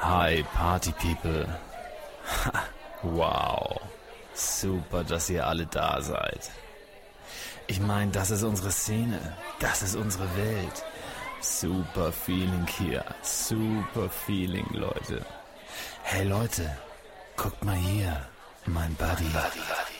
Hi, Party People. wow. Super, dass ihr alle da seid. Ich meine, das ist unsere Szene. Das ist unsere Welt. Super Feeling hier. Super Feeling, Leute. Hey Leute, guckt mal hier. Mein Buddy. Buddy, Buddy.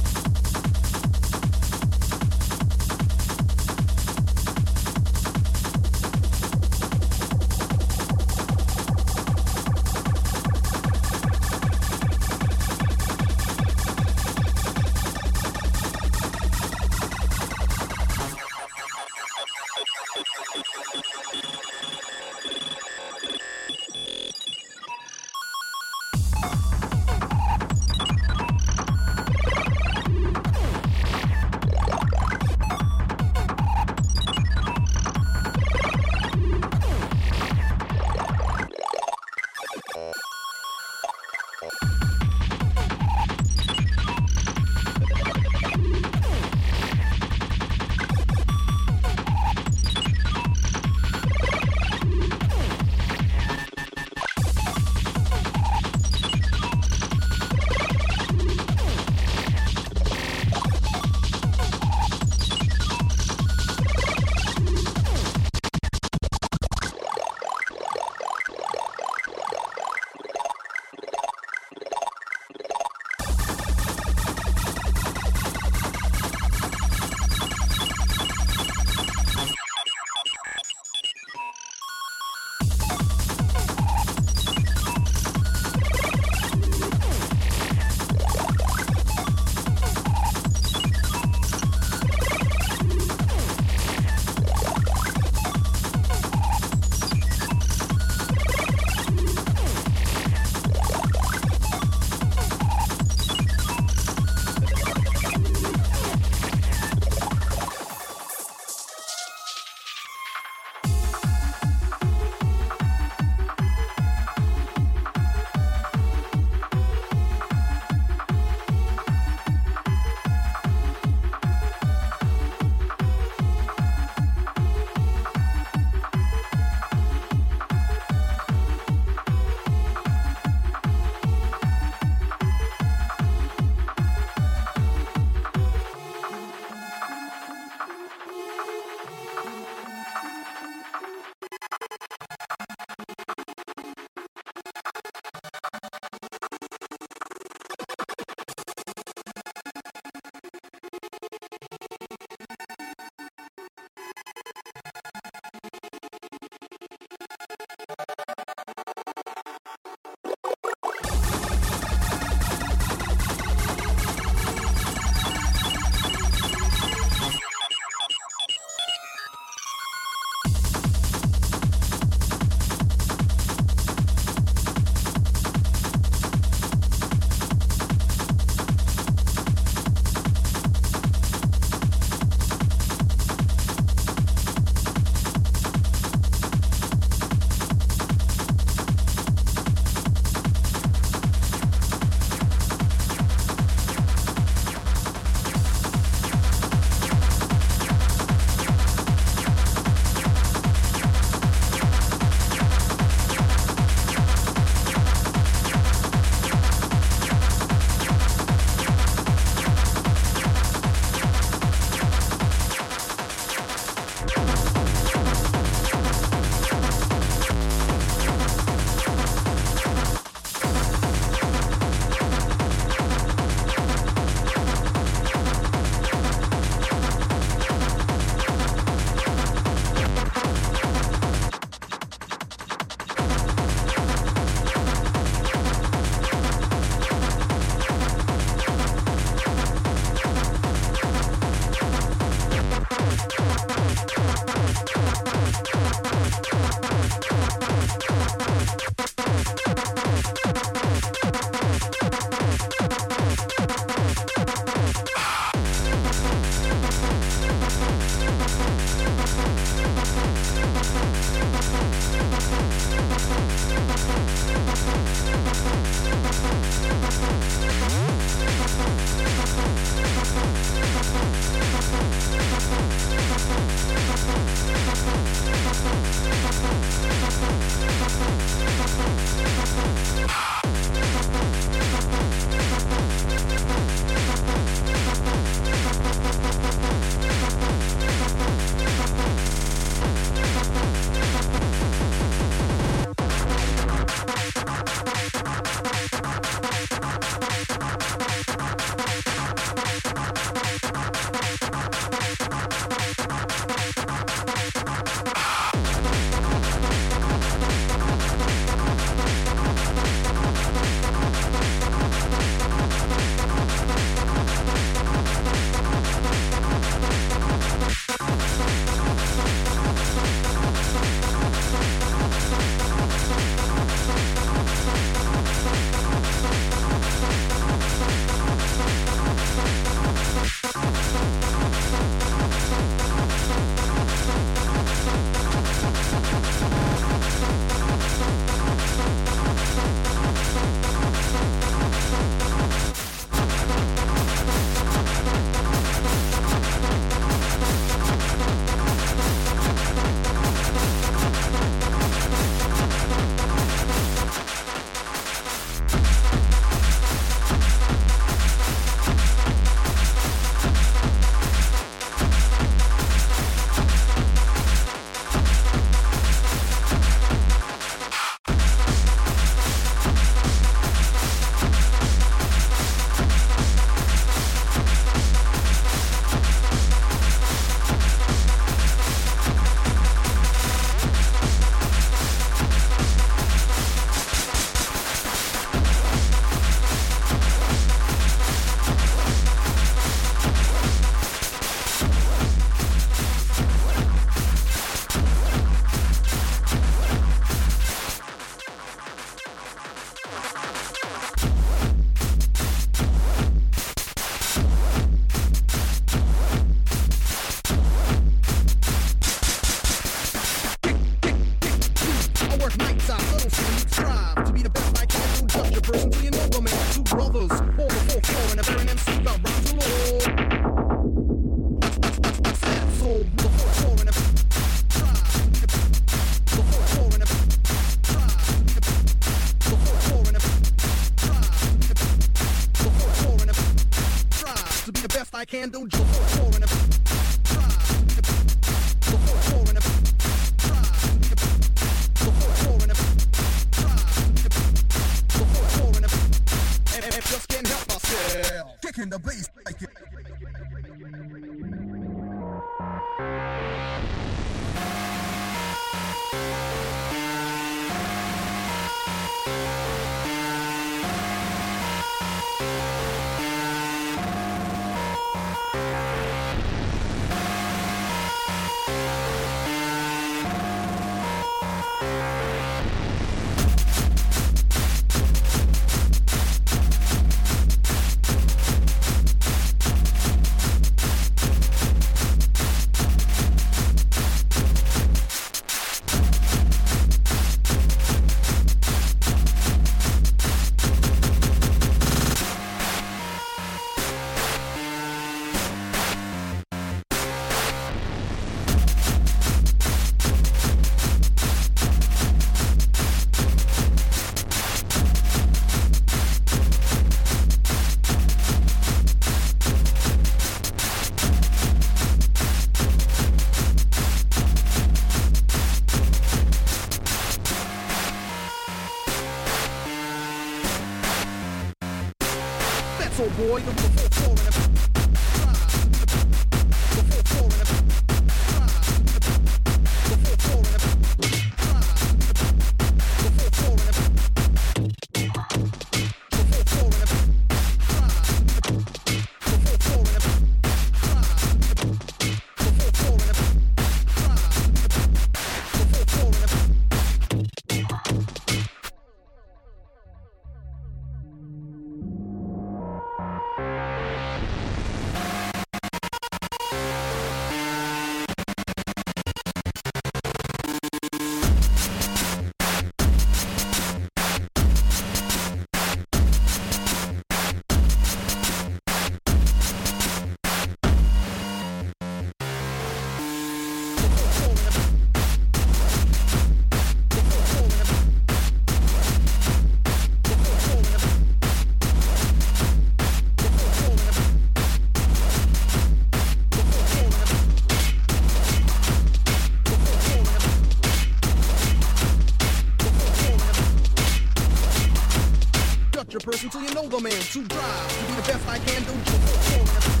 until you know the man. to drive, do the best I can do.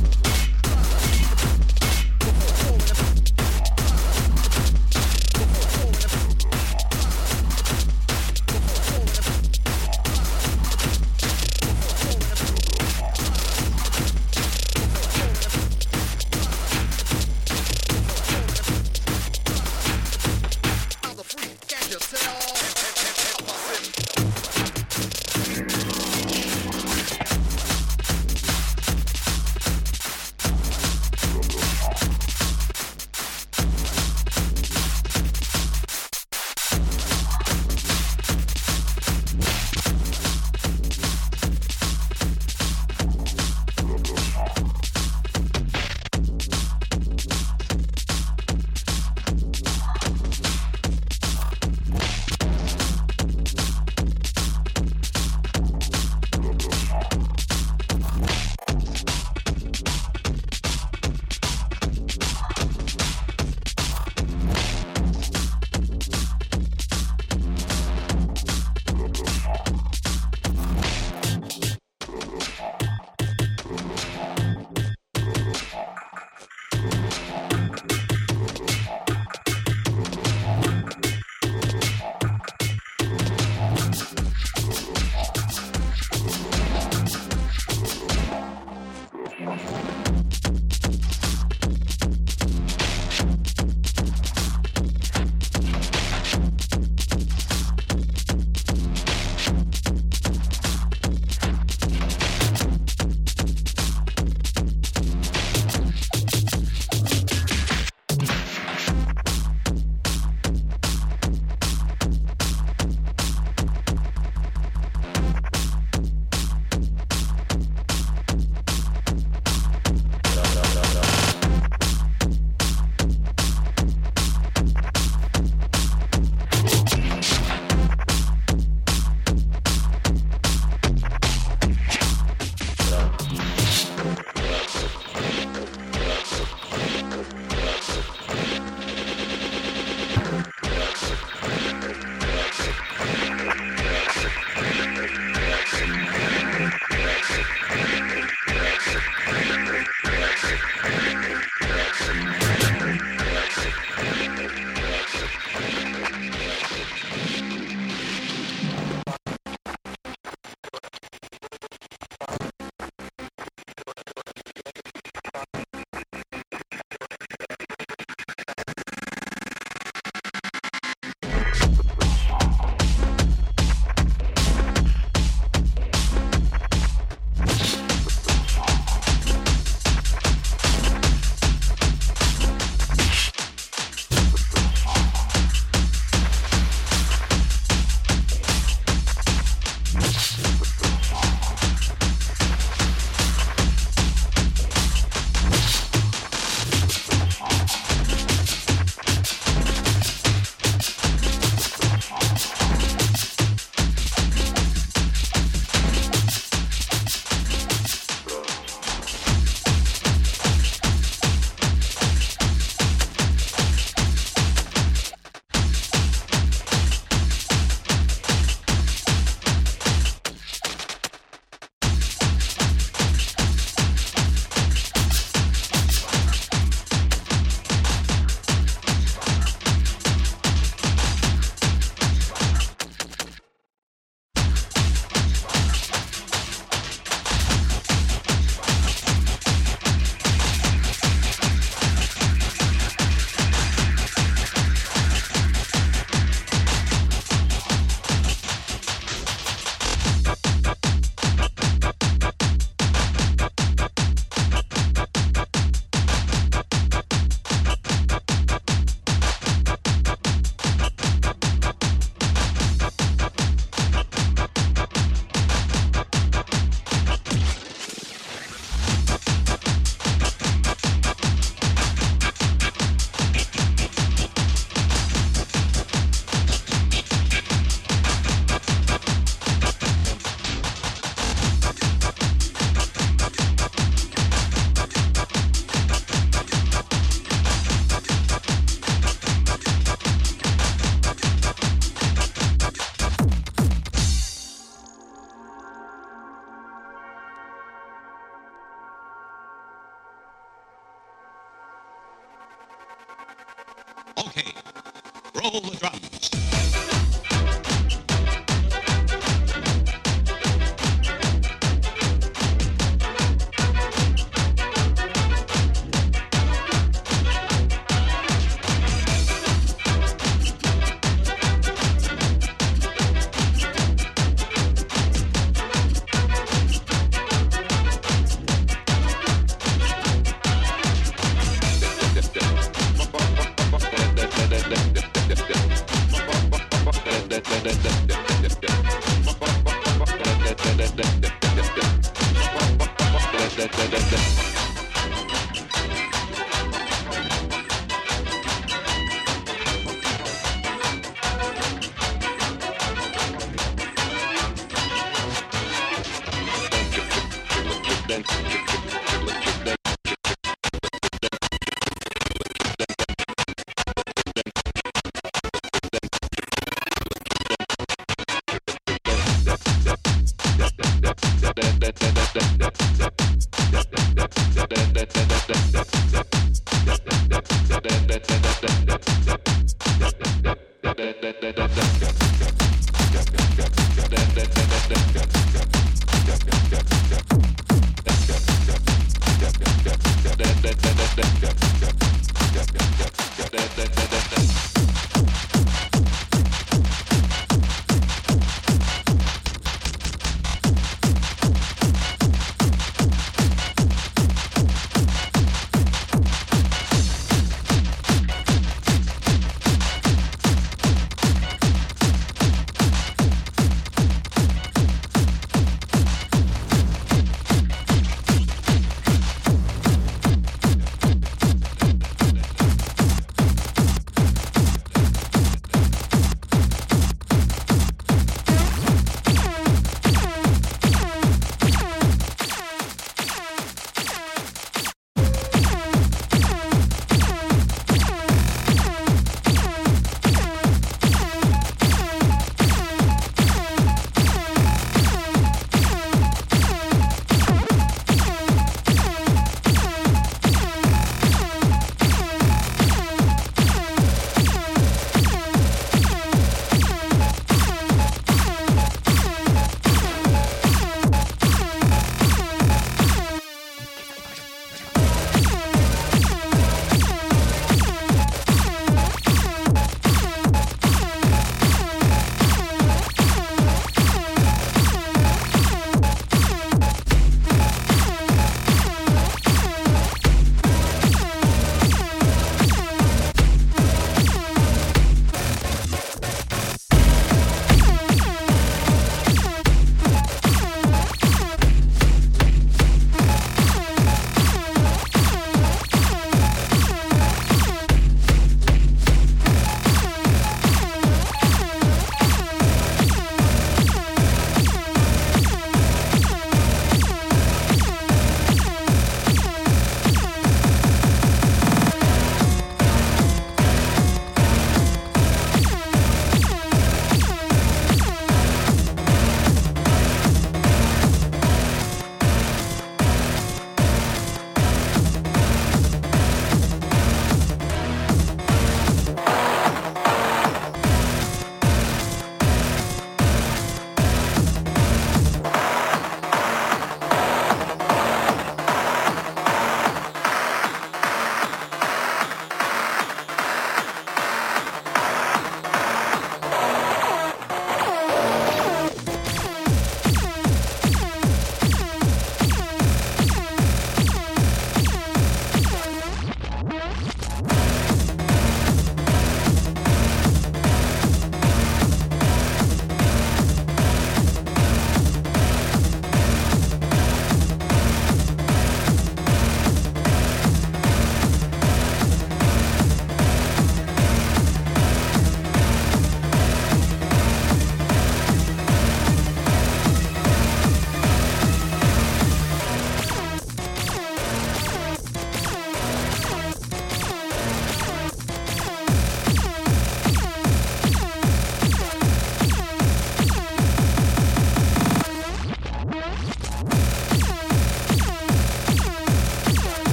Roll the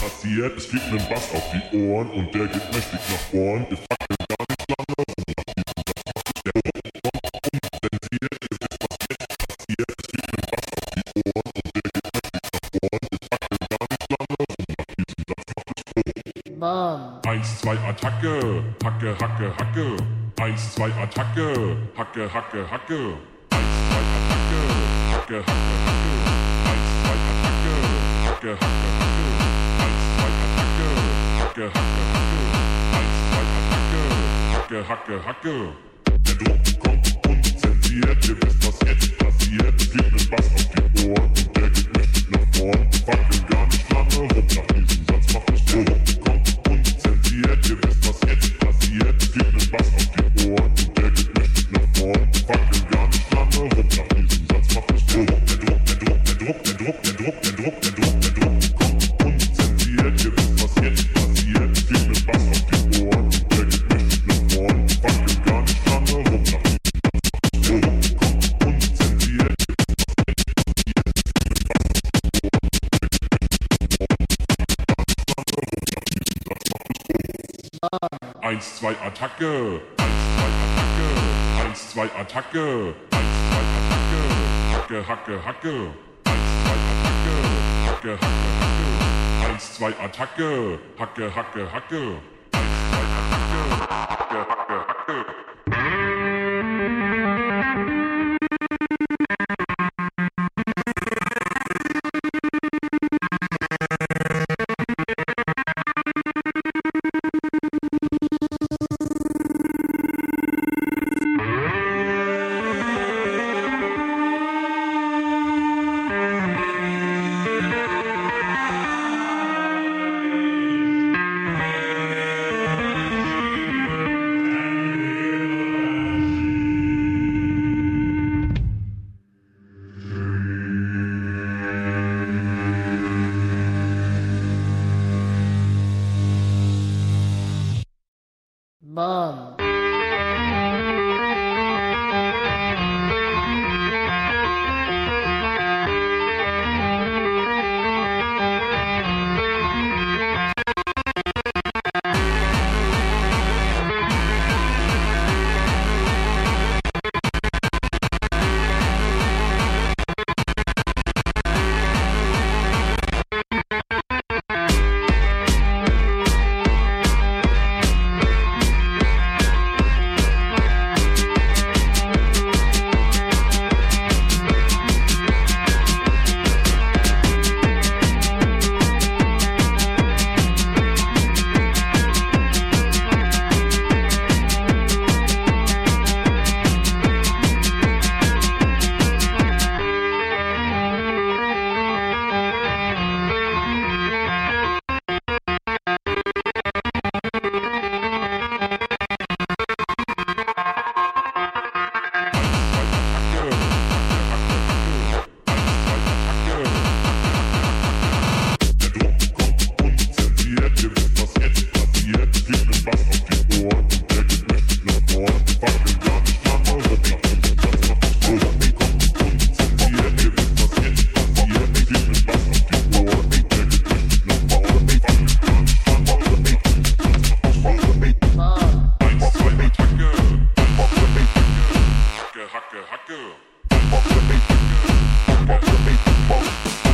passiert. Es fliegt ein Bass auf die Ohren und der geht mächtig nach vorn. Wir fackeln gar nicht lange rum. Der Druck kommt unzensiert. Ihr wisst, was jetzt passiert. Es fliegt ein Bass auf die Ohren und der geht mächtig nach vorn. Wir fackeln gar nicht lange rum nach diesem Satz. Macht es Hacke, Hacke. Eins, zwei, Attacke. Hacke, Hacke, Hacke. Eins, zwei, Attacke. Hacke, Hacke, Hacke. Eins, zwei, Attacke. Hacke, Hacke, Hacke. Eins, zwei, Attacke. Hacke, Hacke, Hacke. Hacke, Hacke, Hacke. Der Druck kommt unzensiert. Ihr wisst, was jetzt passiert. Fliegt ein Bass auf 1, 2, Attacke. 1, 2, Attacke. 1, 2, Attacke. 1, 2, Attacke. Hacke, Hacke, Hacke. 1, 2, Attacke. Hacke, Hacke, Hacke. 1, 2, Attacke. Hacke, Hacke, Hacke. 1, 2, Attacke. hacker, hacker. Hacker, hacker.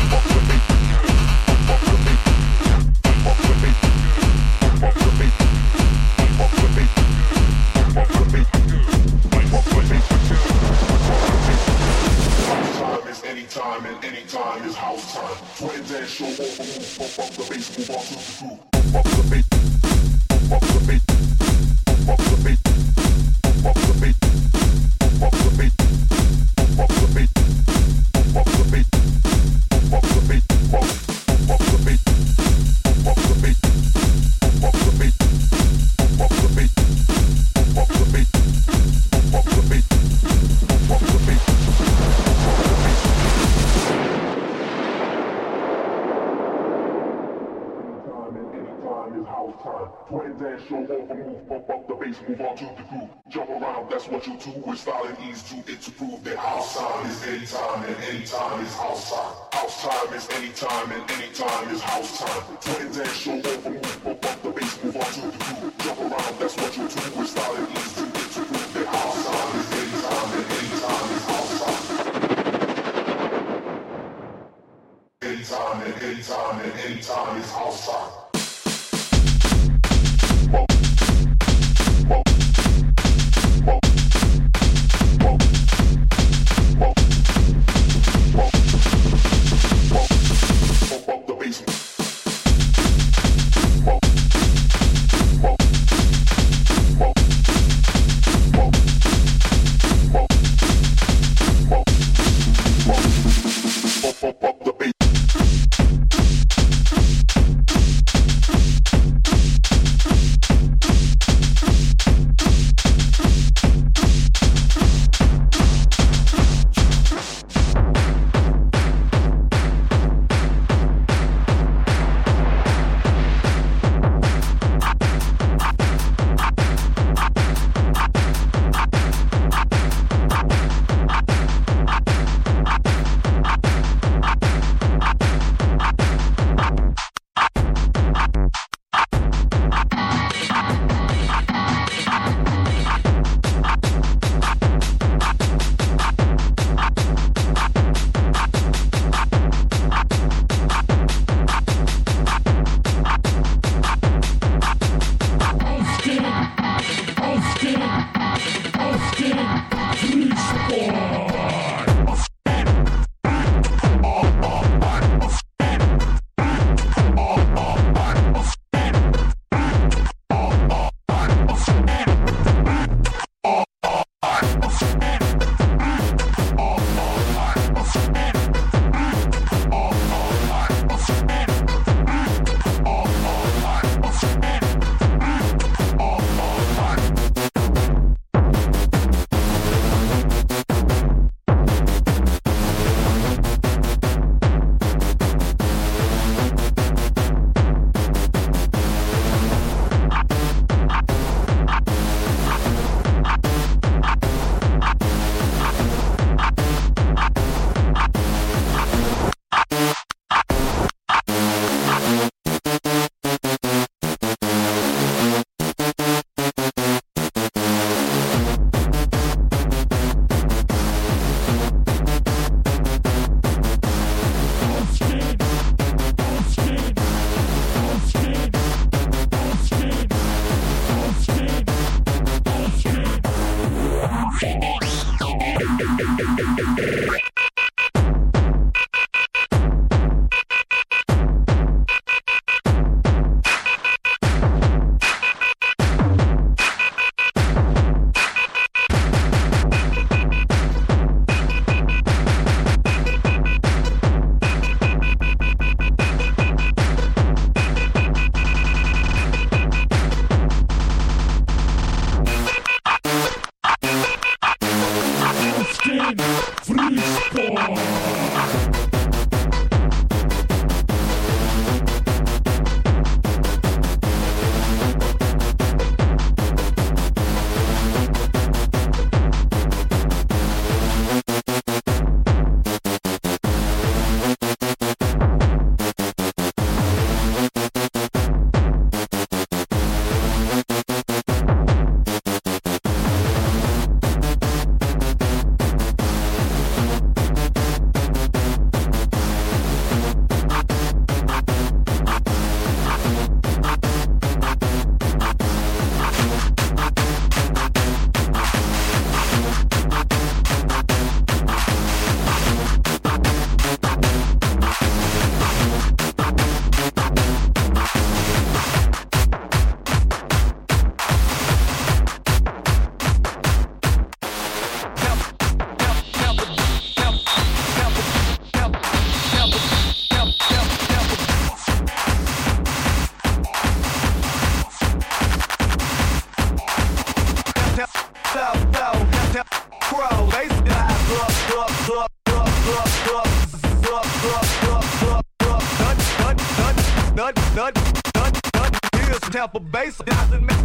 Bass. Doesn't make,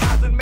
doesn't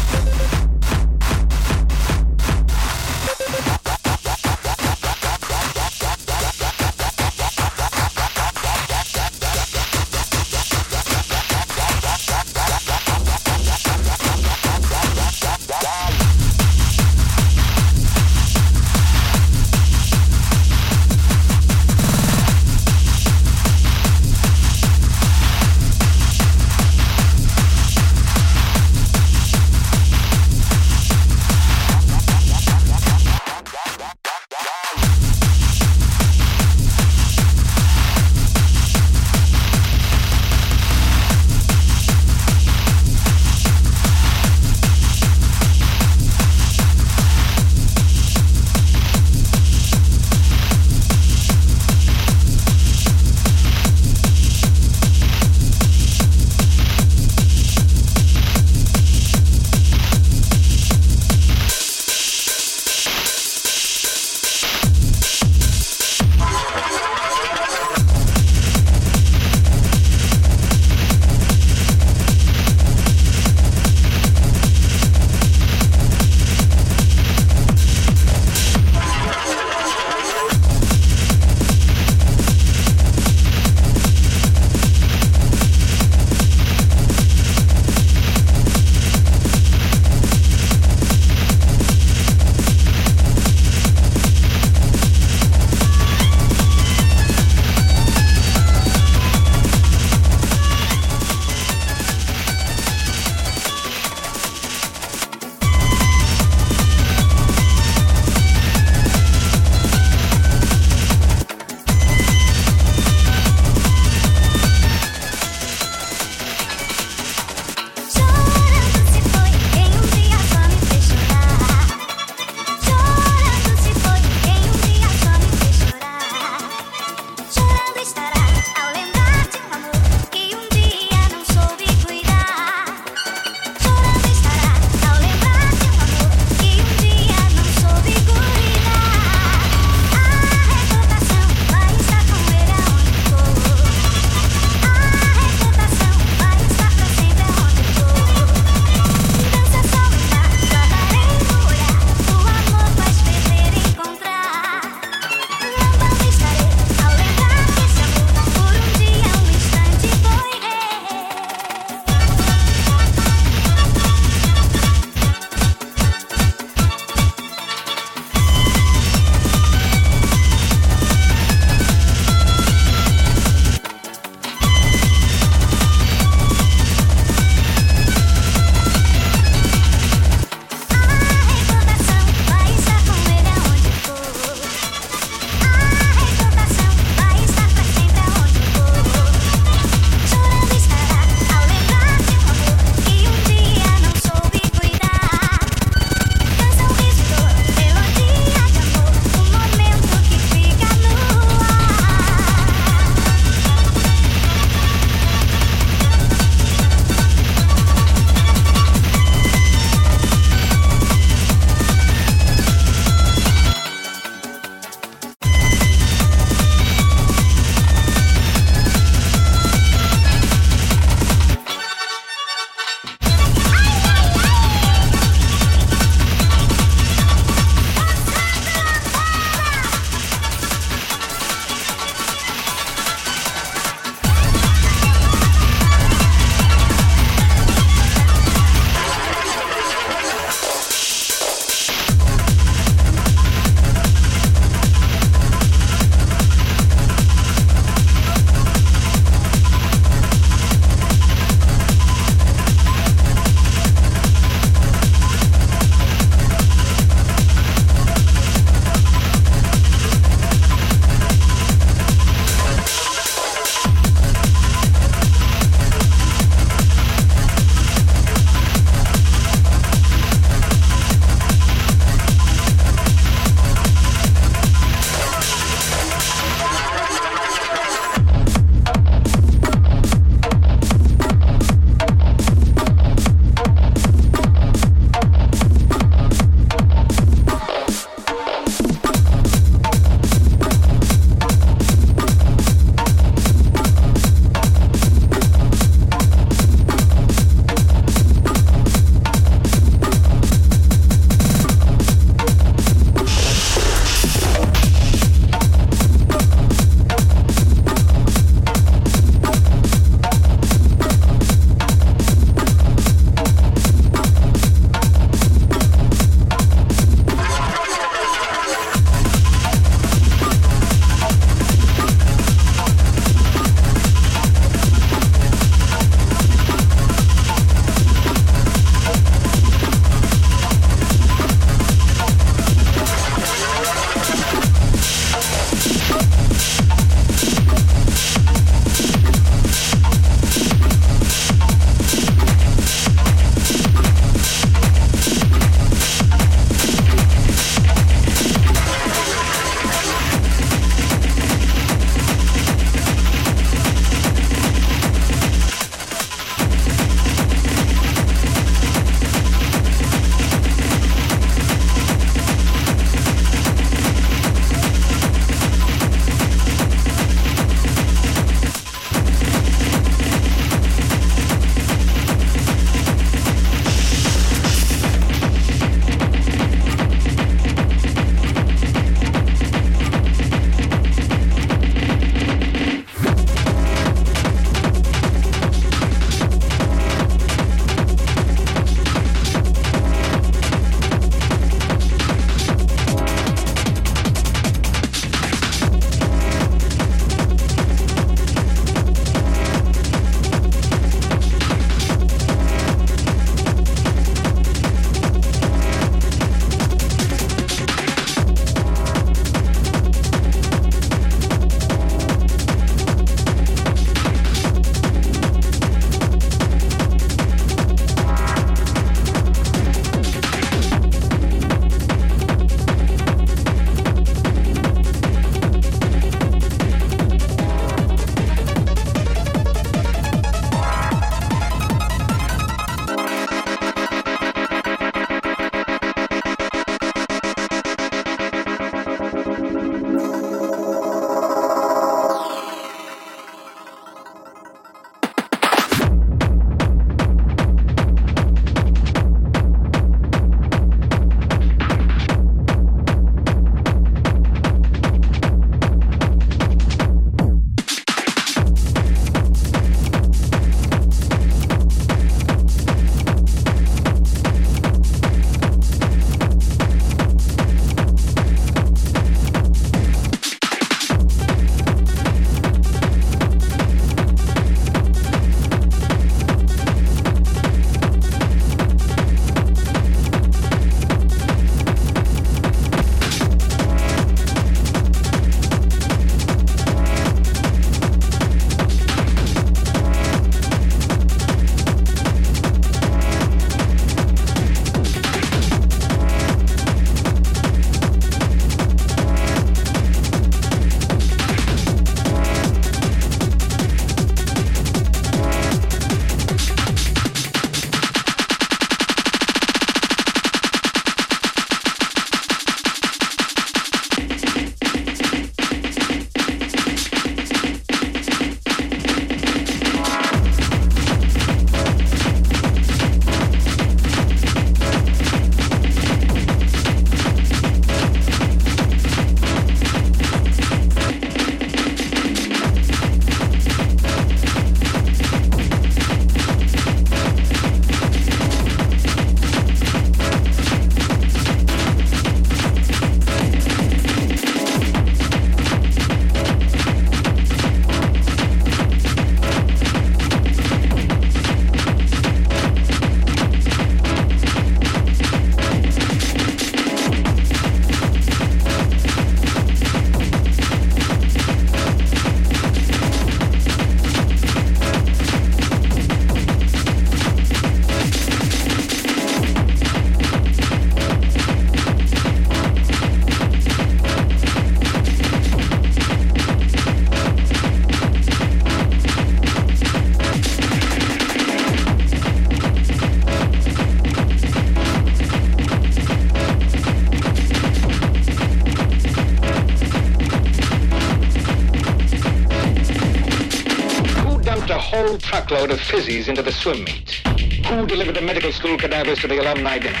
truckload of fizzies into the swim meet? Who delivered the medical school cadavers to the alumni dinner?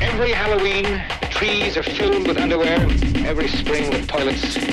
Every Halloween, the trees are filled with underwear. Every spring, the toilets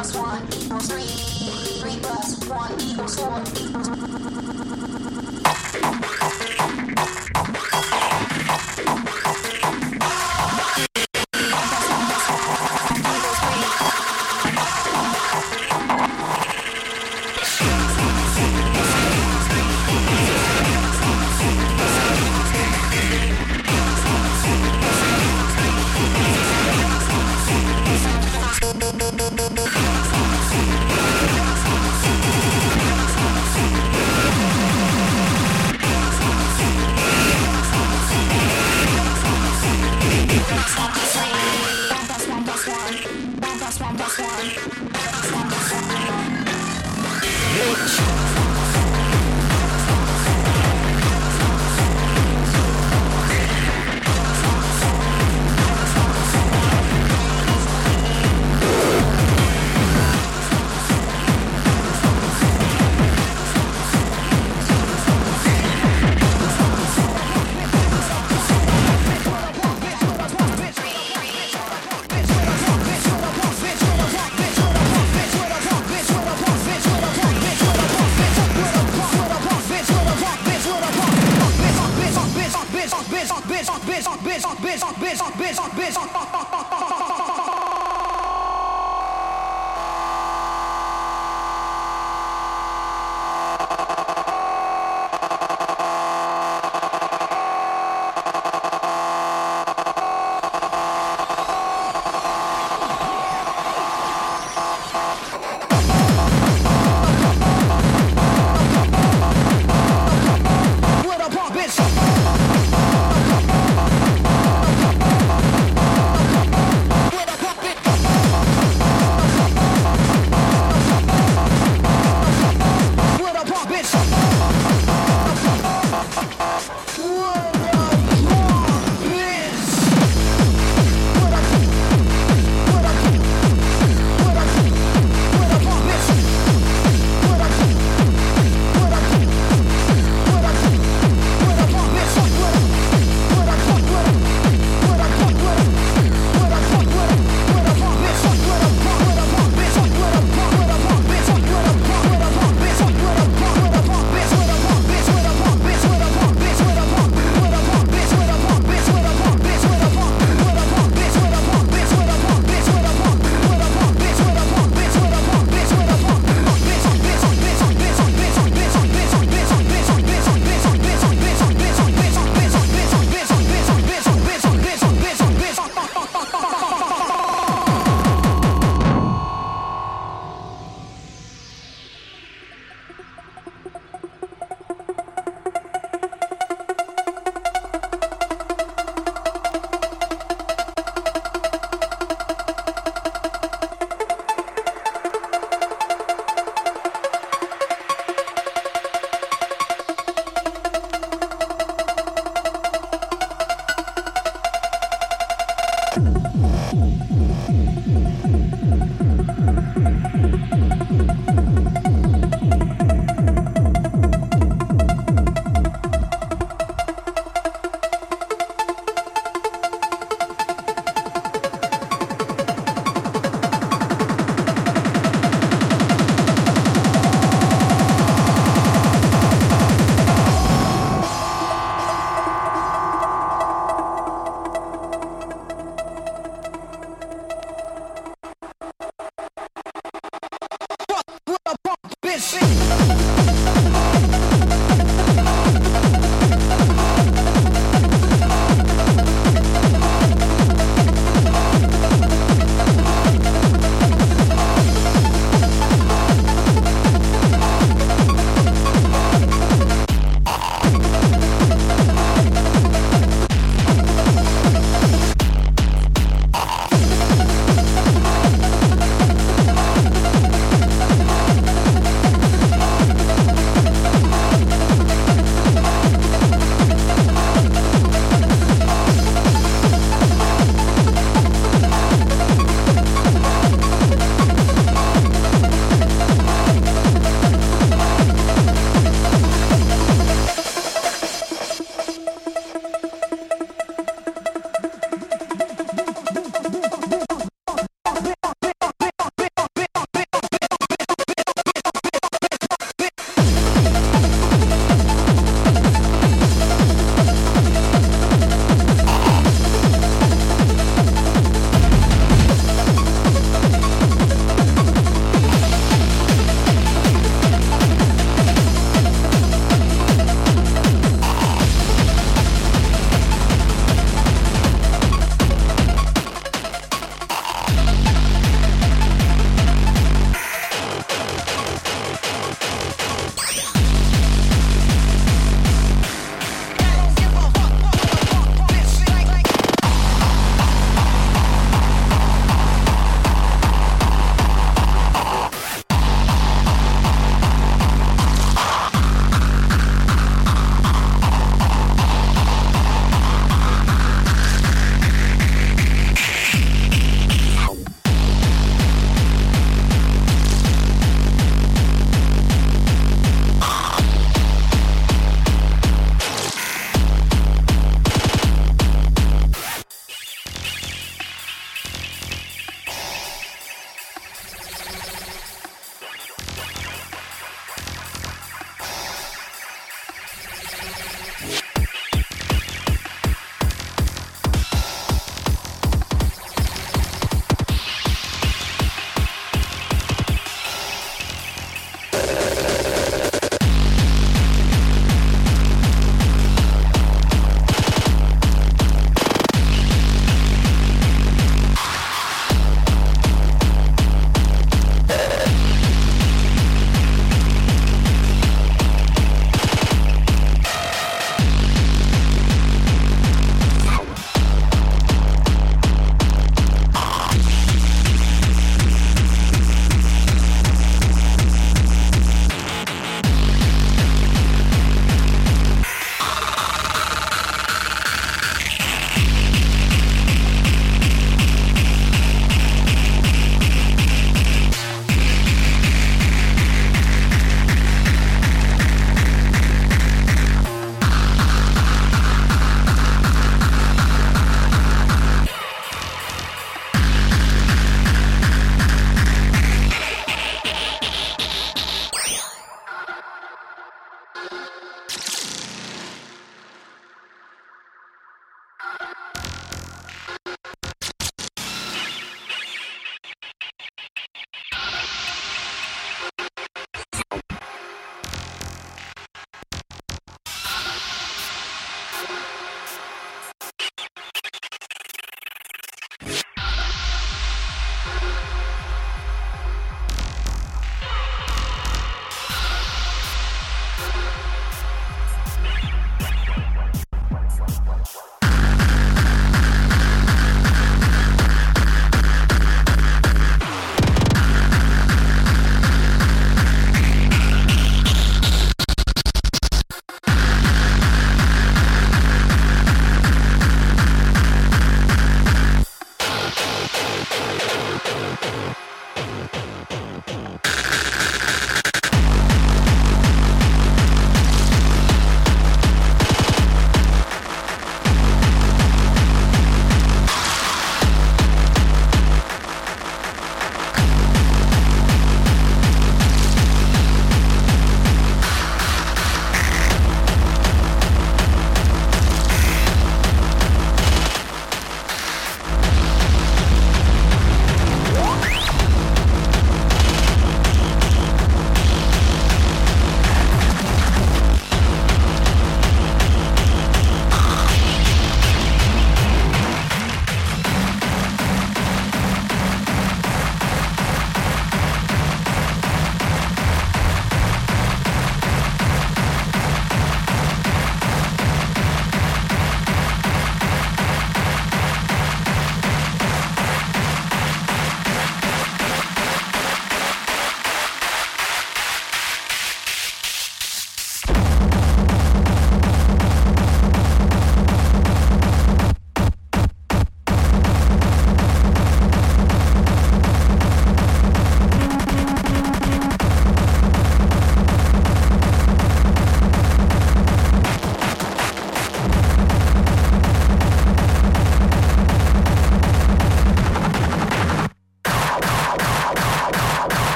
plus one equals three. Three plus one equals four equals.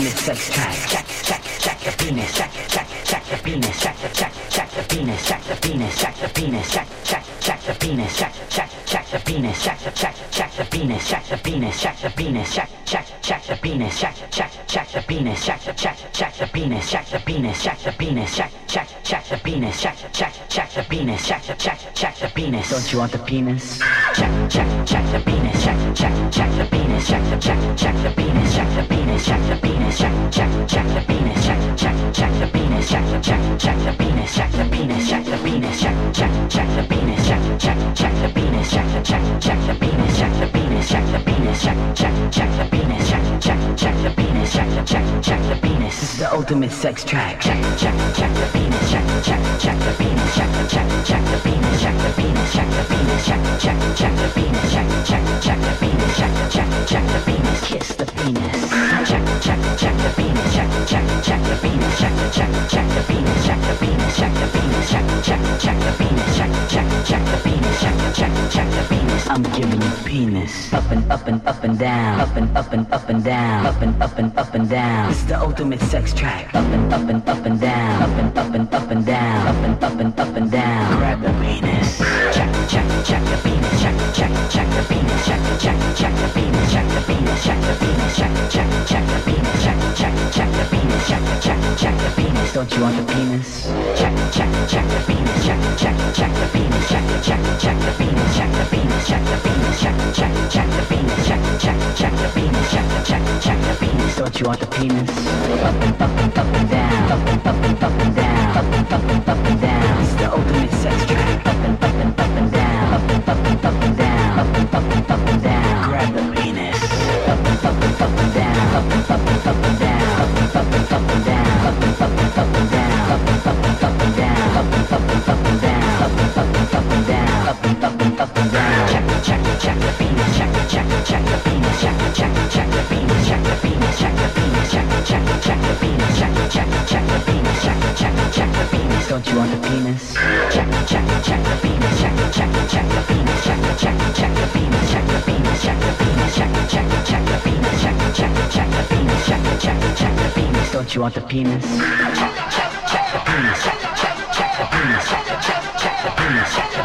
Ultimate sex track. check, check, check the penis, check, check, check the penis, check, check, check the penis, check the penis, check the penis, check, check, check the penis, check, check, check the penis, check, check, check the penis, check the penis, check the penis, check, check, check the penis, check, check, check the penis, check, check, check the penis, check the penis, check the penis, check, check, check the penis, check, check, check the penis, check, check, check the penis. Don't you want the penis? check, check, check the penis, check, check, check the penis, check, check, check the penis, check the penis, check the penis, check, check, check the penis, check, check, check the penis, check, check, check the penis, check the penis, check the penis, check, check, check the penis, check, check, check the penis, check, check, check the penis, check the penis, check the penis, check, check, check the penis, check, check, check the penis, check, check, check the penis. This is The ultimate sex track. Check, check, check the penis, check, check, check the penis, check, check, check the penis, check the penis, check the penis, check, check, check the penis, check, check, check the penis, check, check, check the penis, Kiss the penis. check, check, check the penis, check, check, check the penis, check, check, check the penis, check the penis, check the penis, check, check, check the penis, check, check, check the penis, check, check, check the penis. I'm giving you penis. Up and up and up and down. Up and up and up and down. Up and up and up and down. It's the ultimate sex track. Up and up and up and down. Up and up and up and down. Up and up and up and down. Grab the penis. Check, check, check the penis, check, check, check the penis, check, check, check the penis, check the penis, check the penis, check, check, check the penis, check, check, check the penis, check, check, check the penis. Don't you want the penis? Check, check, check the penis, check, check, check the penis, check, check, check the penis, check the penis, check the penis, check, check, check the penis, check, check, check the penis, check, check, check the penis. Don't you want the penis? Up and up and up and down. Up and up and up and down. Up and up and up and down. It's the ultimate sex track. Up and up and up and down. Up and up and up and down. Up and up and up and down. Grab the penis. Up and up and up and down. Up and up and up and down. Up and up and up and down. Up and up and up and down. Up and up and up and down. Up and up and up and down. Up and up and up and down. Up and up and up and down. Check, the check, the check, the penis, check the check the check the penis, check, check, check the penis, check, check, check the penis. Don't you want the penis? Check, check, check the penis, check, check, check the penis, check, check, check the penis, check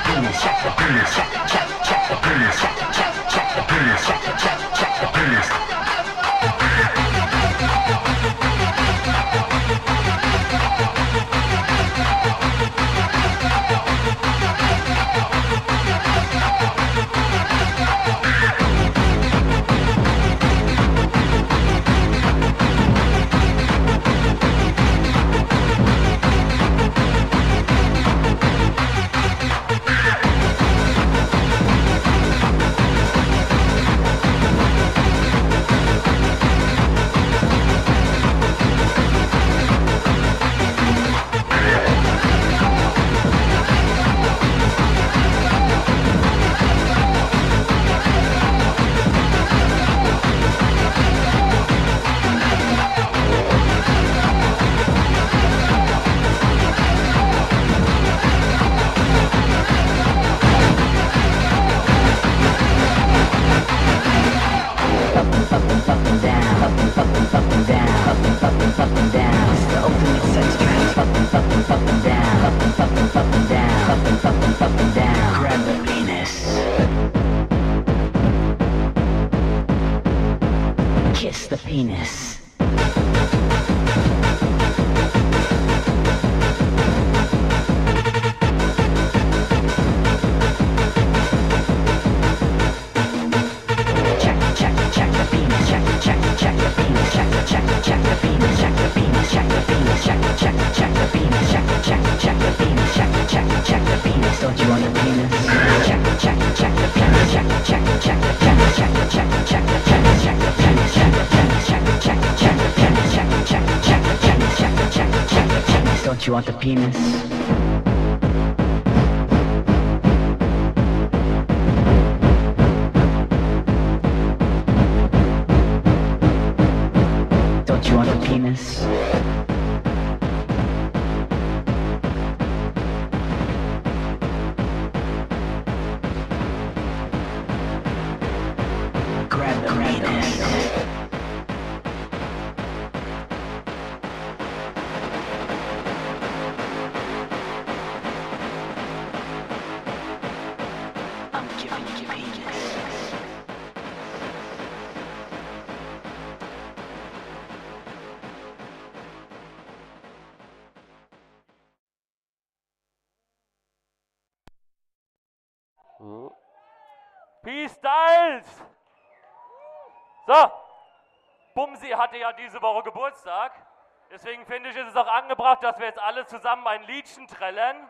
penis, check the penis, check, check, want the penis. deswegen finde ich, ist es auch angebracht, dass wir jetzt alle zusammen ein Liedchen trellen.